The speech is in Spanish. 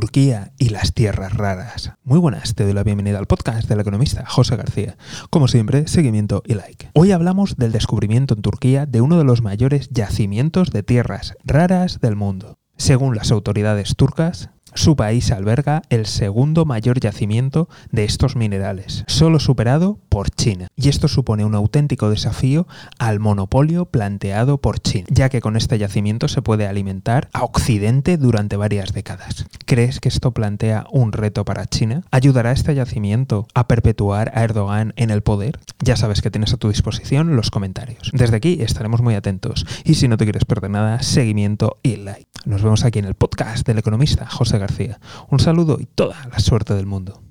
Turquía y las tierras raras. Muy buenas, te doy la bienvenida al podcast del economista José García. Como siempre, seguimiento y like. Hoy hablamos del descubrimiento en Turquía de uno de los mayores yacimientos de tierras raras del mundo. Según las autoridades turcas, su país alberga el segundo mayor yacimiento de estos minerales, solo superado por China. Y esto supone un auténtico desafío al monopolio planteado por China, ya que con este yacimiento se puede alimentar a Occidente durante varias décadas. ¿Crees que esto plantea un reto para China? ¿Ayudará este yacimiento a perpetuar a Erdogan en el poder? Ya sabes que tienes a tu disposición los comentarios. Desde aquí estaremos muy atentos. Y si no te quieres perder nada, seguimiento y like. Nos vemos aquí en el podcast del economista José García. Un saludo y toda la suerte del mundo.